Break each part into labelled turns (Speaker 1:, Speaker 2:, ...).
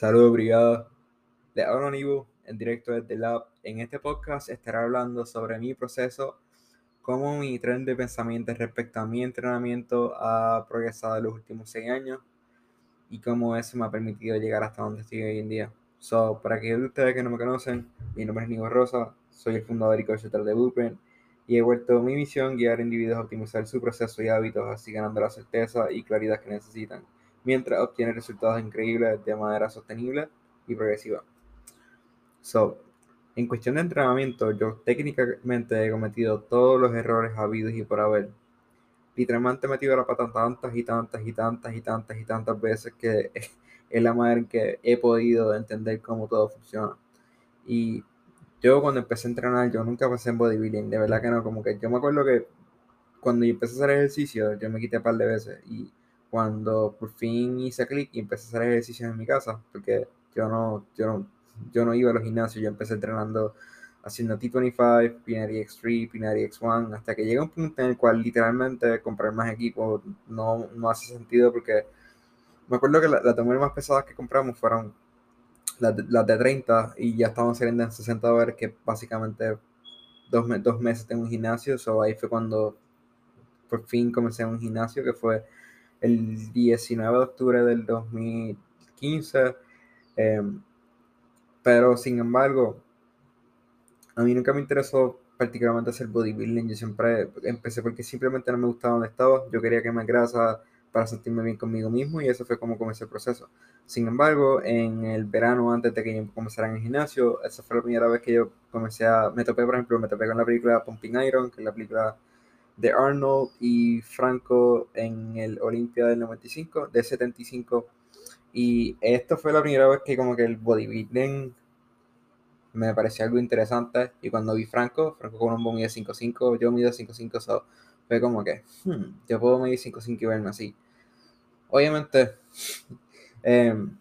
Speaker 1: Saludos, brigada. Le hablo Aníbal en directo desde Lab. En este podcast estaré hablando sobre mi proceso, cómo mi tren de pensamiento respecto a mi entrenamiento ha progresado en los últimos seis años y cómo eso me ha permitido llegar hasta donde estoy hoy en día. So, para aquellos de ustedes que no me conocen, mi nombre es Nico Rosa, soy el fundador y coach de Blueprint y he vuelto mi misión guiar a individuos a optimizar su proceso y hábitos, así ganando la certeza y claridad que necesitan mientras obtiene resultados increíbles de manera sostenible y progresiva. So, en cuestión de entrenamiento, yo técnicamente he cometido todos los errores habidos y por haber. Literalmente he metido la pata tantas y tantas y tantas y tantas y tantas veces que es la manera en que he podido entender cómo todo funciona. Y yo cuando empecé a entrenar, yo nunca pasé en bodybuilding, de verdad que no, como que yo me acuerdo que cuando yo empecé a hacer ejercicio, yo me quité un par de veces y cuando por fin hice clic y empecé a hacer ejercicios en mi casa, porque yo no, yo no, yo no iba a los gimnasios, yo empecé entrenando haciendo T25, Pinari X3, Pinari X1, hasta que llega un punto en el cual literalmente comprar más equipo no, no hace sentido porque me acuerdo que las la más pesadas que compramos fueron las de, las de 30 y ya estaban saliendo en 60 dólares, que básicamente dos, dos meses en un gimnasio, so ahí fue cuando por fin comencé en un gimnasio que fue el 19 de octubre del 2015. Em, pero sin embargo, a mí nunca me interesó particularmente hacer bodybuilding. Yo siempre empecé porque simplemente no me gustaba donde estaba. Yo quería que me grasa para sentirme bien conmigo mismo y eso fue como comencé el proceso. Sin embargo, en el verano, antes de que yo comenzara en el gimnasio, esa fue la primera vez que yo comencé a, me topé, por ejemplo, me topé con la película Pumping Iron, que es la película de Arnold y Franco en el Olimpia del 95, de 75. Y esto fue la primera vez que como que el bodybuilding me pareció algo interesante. Y cuando vi Franco, Franco con un mide 5'5, yo mido 5'5, so, fue como que, hmm, yo puedo medir 5'5 y verme así. Obviamente, em,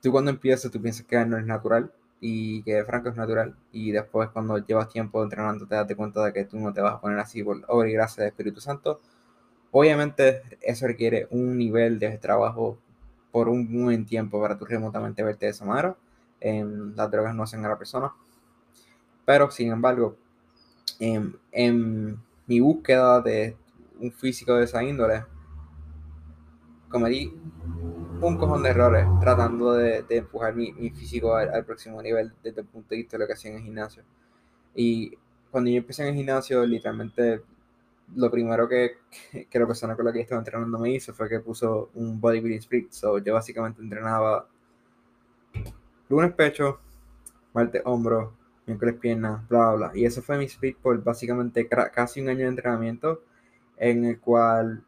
Speaker 1: tú cuando empiezas, tú piensas que no es natural y que Franco es natural. Y después, cuando llevas tiempo entrenando, te das cuenta de que tú no te vas a poner así por obra y gracia del Espíritu Santo. Obviamente, eso requiere un nivel de trabajo por un buen tiempo para tú remotamente verte de esa manera. las drogas no hacen a la persona. Pero, sin embargo, en, en mi búsqueda de un físico de esa índole, cometí un cojón de errores tratando de, empujar mi, físico al, próximo nivel desde el punto de vista de lo que hacía en el gimnasio. Y cuando yo empecé en el gimnasio, literalmente lo primero que, que, la persona con la que estaba entrenando me hizo fue que puso un bodybuilding split. So, yo básicamente entrenaba lunes pecho, martes hombro, miércoles piernas, bla, bla, bla. Y eso fue mi split por básicamente casi un año de entrenamiento en el cual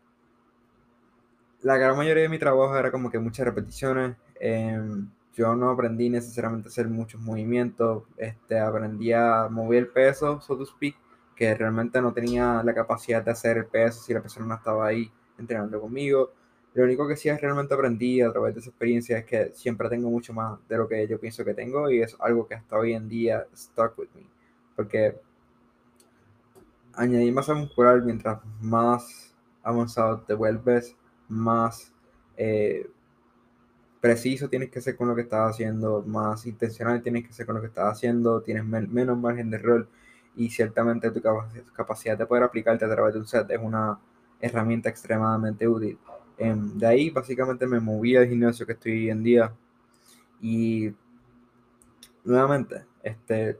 Speaker 1: la gran mayoría de mi trabajo era como que muchas repeticiones. Em, yo no aprendí necesariamente a hacer muchos movimientos. Este, aprendí a mover el peso, so to speak, que realmente no tenía la capacidad de hacer el peso si la persona no estaba ahí entrenando conmigo. Lo único que sí es realmente aprendí a través de esa experiencia es que siempre tengo mucho más de lo que yo pienso que tengo y es algo que hasta hoy en día stuck with me. Porque añadir masa muscular mientras más avanzado te vuelves, más eh, preciso tienes que ser con lo que estás haciendo, más intencional tienes que ser con lo que estás haciendo, tienes menos margen de error y ciertamente tu capacidad de poder aplicarte a través de un set es una herramienta extremadamente útil. Em, de ahí básicamente me moví al gimnasio que estoy hoy en día y nuevamente, este,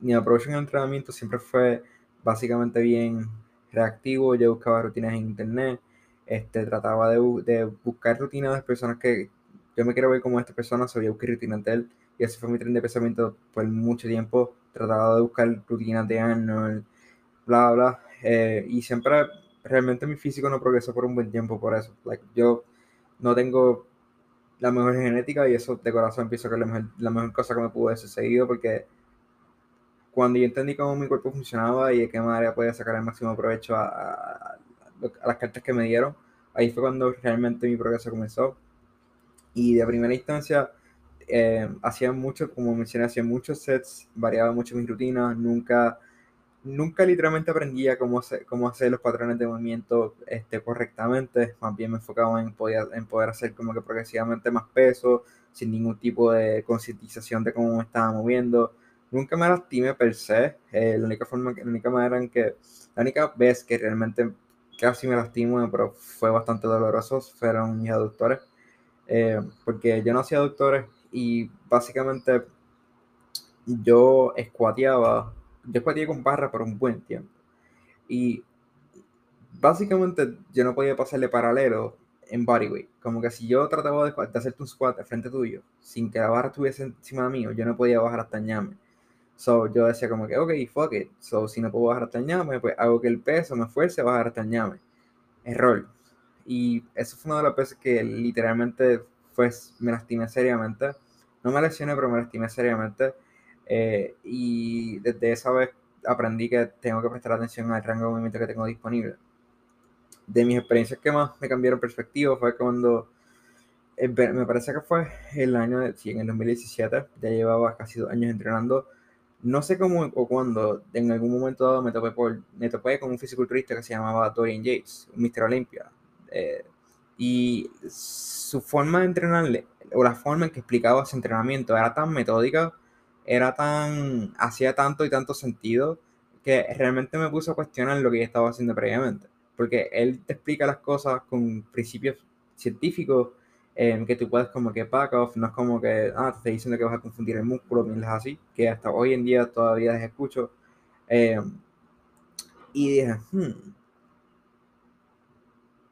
Speaker 1: mi approach en el entrenamiento siempre fue básicamente bien reactivo, yo buscaba rutinas en internet, este, trataba de, de buscar rutinas de personas que yo me quiero ver como esta persona, sabía buscar rutinas de él, y ese fue mi tren de pensamiento por mucho tiempo, trataba de buscar rutinas de Arnold, bla, bla, eh, y siempre, realmente mi físico no progresó por un buen tiempo por eso, like, yo no tengo la mejor genética y eso de corazón pienso que es la mejor, la mejor cosa que me pudo haber sucedido porque cuando yo entendí cómo mi cuerpo funcionaba y de qué manera podía sacar el máximo provecho a, a las cartas que me dieron, ahí fue cuando realmente mi progreso comenzó. Y de primera instancia, eh, hacía mucho, como mencioné, hacía muchos sets, variaba mucho mis rutinas, nunca nunca literalmente aprendía cómo hacer, cómo hacer los patrones de movimiento este, correctamente, más bien me enfocaba en poder, en poder hacer como que progresivamente más peso, sin ningún tipo de concientización de cómo me estaba moviendo. Nunca me lastimé per se, eh, la, única forma, la única manera en que, la única vez que realmente casi me lastimé, pero fue bastante doloroso, fueron mis aductores, eh, porque yo no hacía aductores y básicamente yo escuateaba yo escuateé con barra por un buen tiempo. Y básicamente yo no podía pasarle paralelo en bodyweight. Como que si yo trataba de, de hacerte un squat de frente tuyo, sin que la barra estuviese encima de mí, yo no podía bajar hasta ñame. So yo decía como que, ok, fuck it. So si no puedo bajar hasta el ñame, pues hago que el peso me fuerce a bajar hasta el ñame. Error. Y eso fue una de las veces que literalmente fue, me lastimé seriamente. No me lesioné, pero me lastimé seriamente. Eh, y desde esa vez aprendí que tengo que prestar atención al rango de movimiento que tengo disponible. De mis experiencias que más me cambiaron perspectiva fue cuando, eh, me parece que fue el año, sí, en el 2017, ya llevaba casi dos años entrenando. No sé cómo o cuándo, en algún momento dado me topé, con un fisiculturista que se llamaba Dorian Yates, un Mr. Olympia. Eh, y su forma de entrenarle, o la forma en que explicaba su entrenamiento, era tan metódica era tan, hacía tanto y tanto sentido que realmente me puso a cuestionar lo que yo estaba haciendo previamente. Porque él te explica las cosas con principios científicos en que tú puedes como que back off, no es como que, ah, te estoy diciendo que vas a confundir el músculo, es así, que hasta hoy en día todavía les escucho. Eh, y dije, hmm,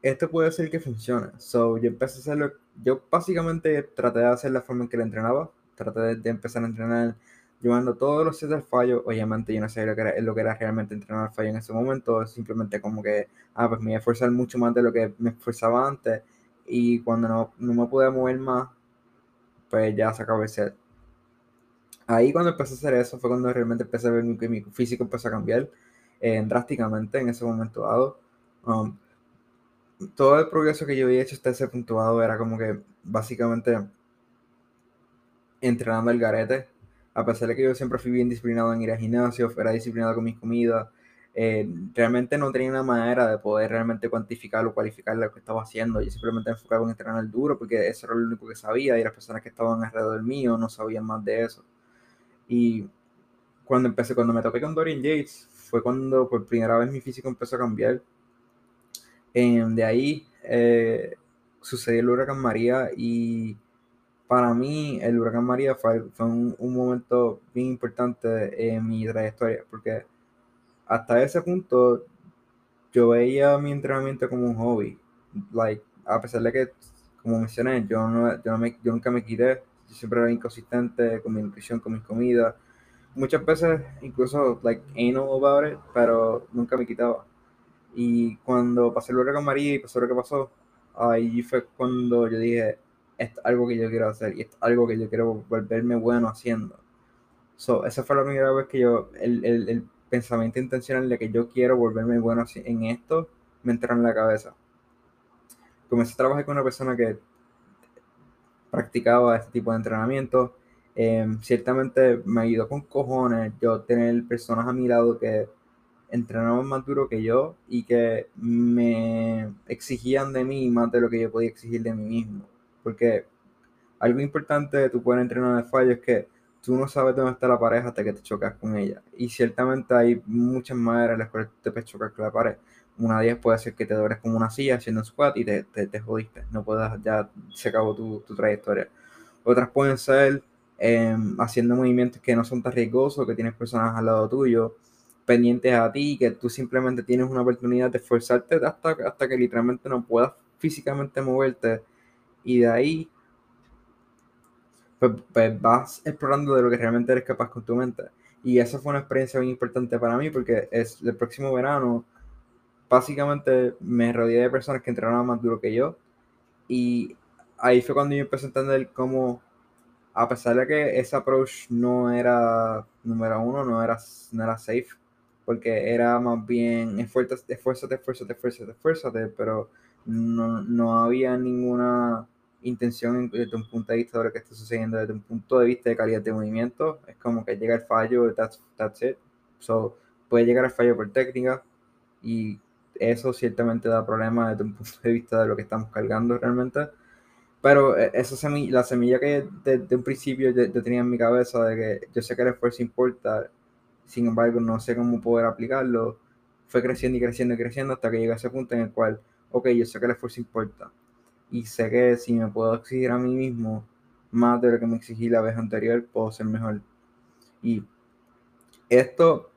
Speaker 1: esto puede ser que funcione. So, yo empecé a hacerlo, yo básicamente traté de hacer la forma en que le entrenaba, traté de, empezar a entrenar llevando todos los sets del fallo. Obviamente yo no sé lo que, era, lo que era realmente entrenar al fallo en ese momento, simplemente como que, ah, pues me iba a esforzar mucho más de lo que me esforzaba antes y cuando no, no me pude mover más, pues ya se acabó el set. Ahí cuando empecé a hacer eso fue cuando realmente empecé a ver que mi físico empezó a cambiar eh, drásticamente en ese momento dado. Um, todo el progreso que yo había hecho hasta ese punto dado era como que básicamente entrenando el garete. A pesar de que yo siempre fui bien disciplinado en ir al gimnasio, era disciplinado con mis comidas, eh, realmente no tenía una manera de poder realmente cuantificar o cualificar lo que estaba haciendo. Yo simplemente enfocaba en entrenar duro porque eso era lo único que sabía y las personas que estaban alrededor mío no sabían más de eso. Y cuando empecé, cuando me topé con Dorian Yates, fue cuando por primera vez mi físico empezó a cambiar. de ahí eh, sucedió el huracán María y para mí el huracán María fue, un, momento bien importante en mi trayectoria, porque hasta ese punto yo veía mi entrenamiento como un hobby. Like, a pesar de que, como mencioné, yo, no, yo, me, yo nunca me quité, yo siempre era inconsistente con mi nutrición, con mis comidas. Muchas veces incluso, like, anal about it, pero nunca me quitaba. Y cuando pasé el huracán María y pasó lo que pasó, ahí fue cuando yo dije, es algo que yo quiero hacer y es algo que yo quiero volverme bueno haciendo. So, esa fue la primera vez que yo, el, el, el pensamiento intencional de que yo quiero volverme bueno en esto, me entró en la cabeza. Comencé a trabajar con una persona que practicaba este tipo de entrenamiento. Em, ciertamente me ayudó con cojones yo tener personas a mi lado que entrenaban más duro que yo y que me exigían de mí más de lo que yo podía exigir de mí mismo. Porque algo importante de tu buen entrenar de fallo es que tú no sabes dónde está la pareja hasta que te chocas con ella. Y ciertamente hay muchas maneras en las cuales te puedes chocar con la pared. Una de ellas puede ser que te dores como una silla haciendo un squat y te, te, jodiste. No puedes, ya se acabó tu, tu trayectoria. Otras pueden ser em, haciendo movimientos que no son tan riesgosos, que tienes personas al lado tuyo, pendientes a ti, que tú simplemente tienes una oportunidad de esforzarte hasta, hasta que literalmente no puedas físicamente moverte y de ahí pues, pues, vas explorando de lo que realmente eres capaz con tu mente. Y esa fue una experiencia muy importante para mí porque es el próximo verano, básicamente me rodeé de personas que entrenaban más duro que yo. Y ahí fue cuando yo empecé a entender cómo, a pesar de que ese approach no era número uno, no era, no era safe, porque era más bien esfuérzate, esfuérzate, esfuérzate, esfuérzate, esfuérzate, pero no, no había ninguna intención desde un punto de vista de lo que está sucediendo, desde un punto de vista de calidad de movimiento. Es como que llega el fallo, that's, that's it. So, puede llegar al fallo por técnica y eso ciertamente da problemas desde un punto de vista de lo que estamos cargando realmente. Pero eh, esa semilla, la semilla que desde un principio yo, tenía en mi cabeza de que yo sé que el esfuerzo importa, sin embargo no sé cómo poder aplicarlo, fue creciendo y creciendo y creciendo hasta que llegué a ese punto en el cual, ok, yo sé que el esfuerzo importa. Y sé que si me puedo exigir a mí mismo más de lo que me exigí la vez anterior, puedo ser mejor. Y esto,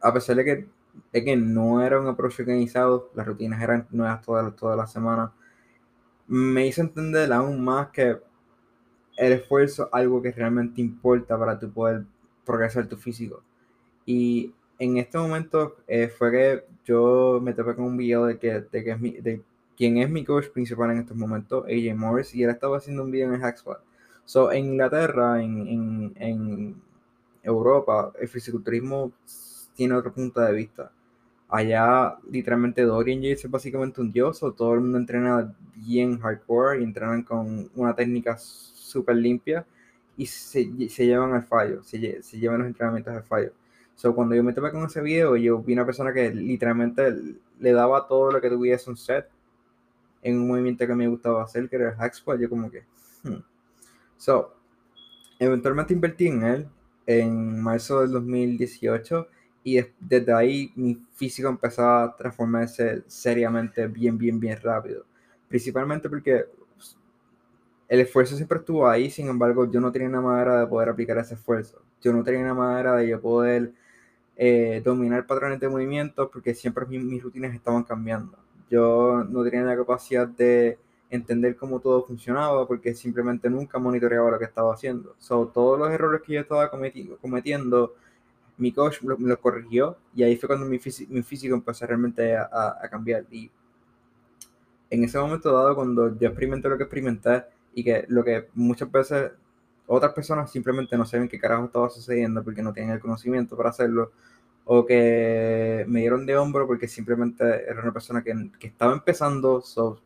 Speaker 1: a pesar de que, de que no era un approach organizado, las rutinas eran nuevas todas, todas las semanas, me hizo entender aún más que el esfuerzo es algo que realmente importa para tu poder progresar tu físico. Y en este momento eh, fue que yo me topé con un video de que, de que es mi, quien es mi coach principal en estos momentos, AJ Morris, y él estaba haciendo un video en el Hackspot. So, en Inglaterra, en, en, en Europa, el fisiculturismo tiene otro punto de vista allá literalmente Dorian Yates es básicamente un dios, o todo el mundo entrena bien hardcore y entrenan con una técnica súper limpia y se, se, llevan al fallo, se, se, llevan los entrenamientos al fallo. So, cuando yo me topé con ese video, yo vi una persona que literalmente le daba todo lo que tuviese un set en un movimiento que me gustaba hacer, que era el hack yo como que... Hmm. So, eventualmente invertí en él en marzo del 2018 y desde ahí mi físico empezó a transformarse seriamente bien, bien, bien rápido. Principalmente porque pues, el esfuerzo siempre estuvo ahí, sin embargo yo no tenía una manera de poder aplicar ese esfuerzo. Yo no tenía una manera de yo poder eh, dominar patrones de movimiento porque siempre mis rutinas estaban cambiando. Yo no tenía la capacidad de entender cómo todo funcionaba porque simplemente nunca monitoreaba lo que estaba haciendo. So, todos los errores que yo estaba cometiendo mi coach me lo, corrigió y ahí fue cuando mi, mi físico empezó realmente a, a, cambiar. Y en ese momento dado, cuando yo experimenté lo que experimenté y que lo que muchas veces otras personas simplemente no saben qué carajo estaba sucediendo porque no tienen el conocimiento para hacerlo, o que me dieron de hombro porque simplemente era una persona que, que estaba empezando. So,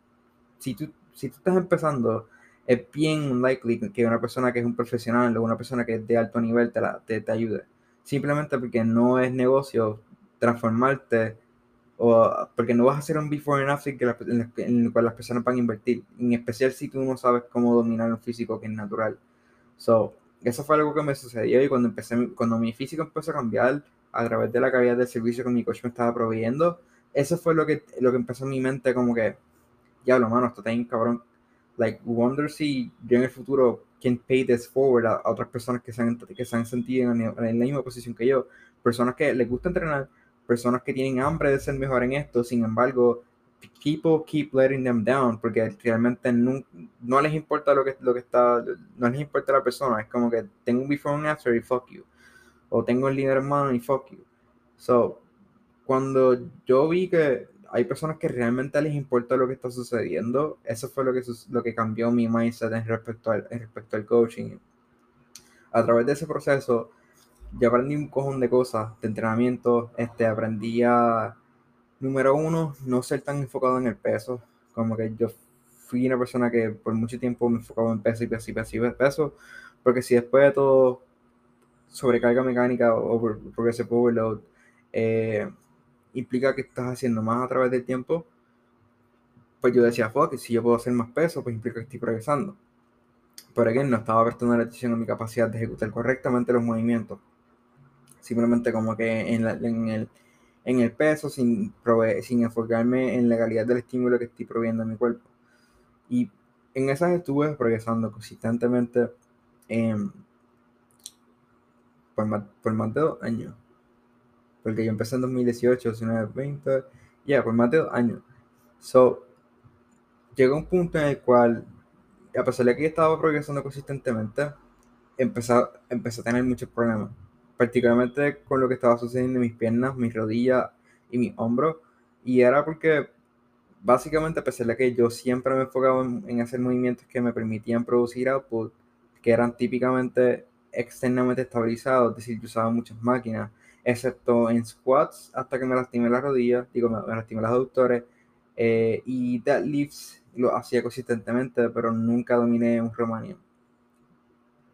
Speaker 1: si, tú, si tú estás empezando, es bien likely que una persona que es un profesional o una persona que es de alto nivel te, la, te, te ayude simplemente porque no es negocio transformarte o porque no vas a hacer un before and after que en, el cual las personas van a invertir, en especial si tú no sabes cómo dominar un físico que es natural. So, eso fue algo que me sucedió y cuando empecé, cuando mi físico empezó a cambiar a través de la calidad del servicio que mi coach me estaba proveyendo, eso fue lo que, lo que empezó en mi mente como que, ya lo mano, esto está bien cabrón. Like, wonder si yo en el futuro can pay this forward a, otras personas que se han, que se han sentido en, la misma posición que yo, personas que les gusta entrenar, personas que tienen hambre de ser mejor en esto, sin embargo, people keep letting them down porque realmente no, no les importa lo que, lo que está, no les importa la persona, es como que tengo un before and after y fuck you, o tengo el líder hermano y fuck you. So, cuando yo vi que hay personas que realmente les importa lo que está sucediendo. Eso fue lo que, lo que cambió mi mindset en respecto, al, respecto al coaching. A través de ese proceso, yo aprendí un cojón de cosas, de entrenamiento. Este, aprendí a, número uno, no ser tan enfocado en el peso. Como que yo fui una persona que por mucho tiempo me enfocaba en peso y peso y peso y peso. Porque si después de todo, sobrecarga mecánica o progressive overload, eh, implica que estás haciendo más a través del tiempo, pues yo decía, fuck, si yo puedo hacer más peso, pues implica que estoy progresando. Pero again, no estaba prestando atención a mi capacidad de ejecutar correctamente los movimientos. Simplemente como que en, el, en el peso, sin, sin enfocarme en la calidad del estímulo que estoy proveyendo a mi cuerpo. Y en esas estuve progresando consistentemente por, por más de dos años porque yo empecé en 2018, 19, 20, ya, por más de dos años. So, llegó un punto en el cual, a pesar de que yo estaba progresando consistentemente, empecé, empecé a tener muchos problemas, particularmente con lo que estaba sucediendo en mis piernas, mis rodillas y mis hombros, y era porque básicamente a pesar de que yo siempre me enfocaba en, en hacer movimientos que me permitían producir output, que eran típicamente externamente estabilizados, es decir, yo usaba muchas máquinas, excepto en squats hasta que me lastimé las rodillas, digo, me, lastimé las aductores, eh, y deadlifts lo hacía consistentemente, pero nunca dominé un Romanian.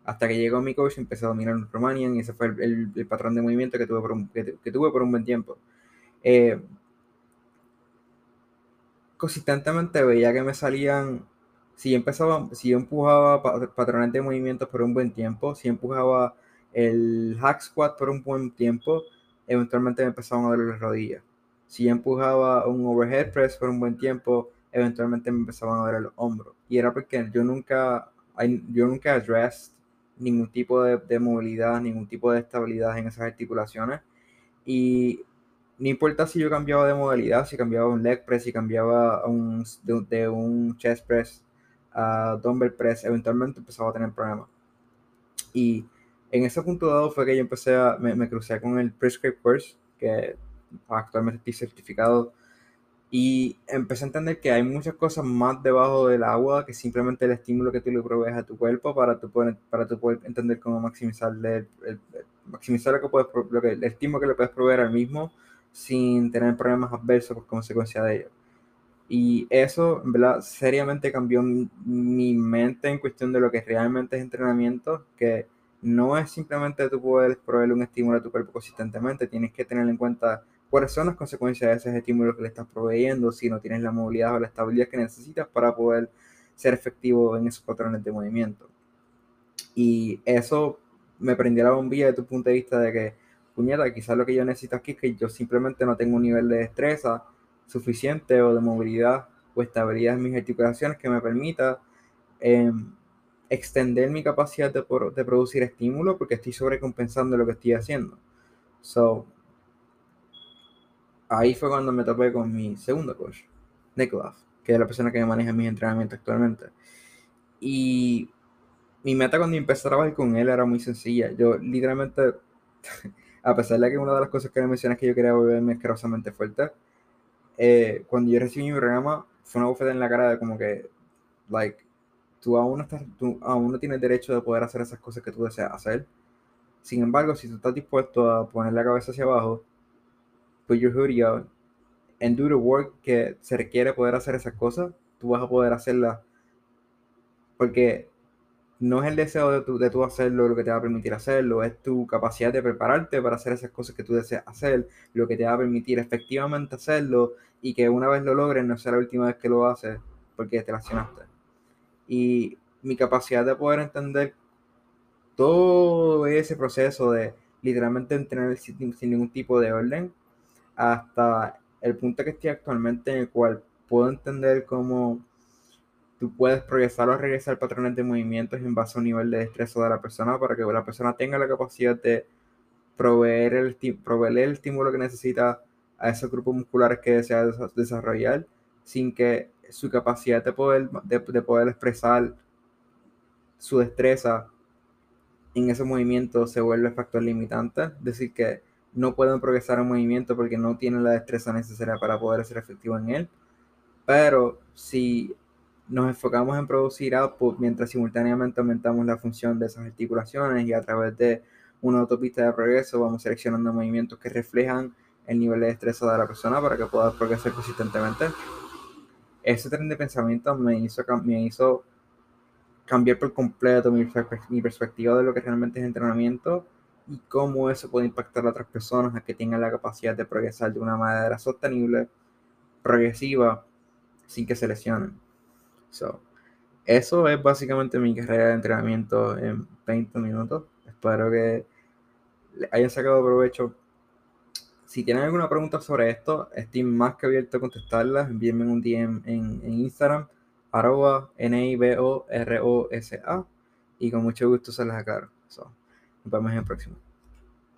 Speaker 1: Hasta que llegó mi coach empecé a dominar un Romanian y ese fue el, el, patrón de movimiento que tuve por un, que, tuve por un buen tiempo. Eh, consistentemente veía que me salían, si empezaba, si empujaba patrones de movimientos por un buen tiempo, si empujaba el hack squat por un buen tiempo, eventualmente me empezaban a doler las rodillas. Si empujaba un overhead press por un buen tiempo, eventualmente me empezaban a doler los hombros. Y era porque yo nunca, yo nunca addressed ningún tipo de, de, movilidad, ningún tipo de estabilidad en esas articulaciones. Y no importa si yo cambiaba de modalidad, si cambiaba un leg press, si cambiaba un, de, un chest press a dumbbell press, eventualmente empezaba a tener problemas. Y en ese punto dado fue que yo empecé a, me, me crucé con el Prescript Course, que actualmente estoy certificado y empecé a entender que hay muchas cosas más debajo del agua que simplemente el estímulo que tú le provees a tu cuerpo para tu poder, para tu poder entender cómo maximizar el, maximizar lo que puedes, lo que, el estímulo que le puedes proveer al mismo sin tener problemas adversos por consecuencia de ello. Y eso, verdad, seriamente cambió mi, mente en cuestión de lo que realmente es entrenamiento, que no es simplemente tú poder proveer un estímulo a tu cuerpo consistentemente, tienes que tener en cuenta cuáles son las consecuencias de esos estímulos que le estás proveyendo si no tienes la movilidad o la estabilidad que necesitas para poder ser efectivo en esos patrones de movimiento. Y eso me prendió la bombilla de tu punto de vista de que, puñeta, quizás lo que yo necesito aquí es que yo simplemente no tengo un nivel de destreza suficiente o de movilidad o estabilidad en mis articulaciones que me permita em, extender mi capacidad de, de producir estímulo porque estoy sobrecompensando lo que estoy haciendo. So, ahí fue cuando me topé con mi segundo coach, Nikolaf, que es la persona que me maneja mis entrenamientos actualmente. Y mi meta cuando empecé a trabajar con él era muy sencilla. Yo literalmente, a pesar de que una de las cosas que le mencioné es que yo quería volverme asquerosamente fuerte, eh, cuando yo recibí mi programa fue una bufeta en la cara de como que, like, tú aún, no estás, tú aún no tienes derecho de poder hacer esas cosas que tú deseas hacer. Sin embargo, si tú estás dispuesto a poner la cabeza hacia abajo put your hoodie out and do the work que se requiere poder hacer esas cosas, tú vas a poder hacerlas. Porque no es el deseo de tú, de hacerlo lo que te va a permitir hacerlo, es tu capacidad de prepararte para hacer esas cosas que tú deseas hacer, lo que te va a permitir efectivamente hacerlo y que una vez lo logres no sea la última vez que lo haces porque te lesionaste. Y mi capacidad de poder entender todo ese proceso de literalmente entrenar sin ningún tipo de orden hasta el punto que estoy actualmente en el cual puedo entender cómo tú puedes progresar o regresar patrones de movimientos en base a un nivel de destreza de la persona para que la persona tenga la capacidad de proveer el, proveer el estímulo que necesita a esos grupos musculares que desea desarrollar sin que su capacidad de poder, de, de poder expresar su destreza en ese movimiento se vuelve factor limitante. Es decir, que no pueden progresar en movimiento porque no tienen la destreza necesaria para poder ser efectivo en él. Pero si nos enfocamos en producir output mientras simultáneamente aumentamos la función de esas articulaciones y a través de una autopista de progreso vamos seleccionando movimientos que reflejan el nivel de destreza de la persona para que pueda progresar consistentemente. Ese tren de pensamiento me hizo, me hizo cambiar por completo mi, mi perspectiva de lo que realmente es entrenamiento y cómo eso puede impactar a otras personas a que tengan la capacidad de progresar de una manera sostenible, progresiva, sin que se lesionen. So, eso es básicamente mi carrera de entrenamiento en 20 minutos. Espero que hayan sacado provecho. Si tienen alguna pregunta sobre esto, estoy más que abierto a contestarlas. Envíenme un DM en, en Instagram, arroba N-I-B-O-R-O-S-A, y con mucho gusto se las aclaro. So, nos vemos en el próximo.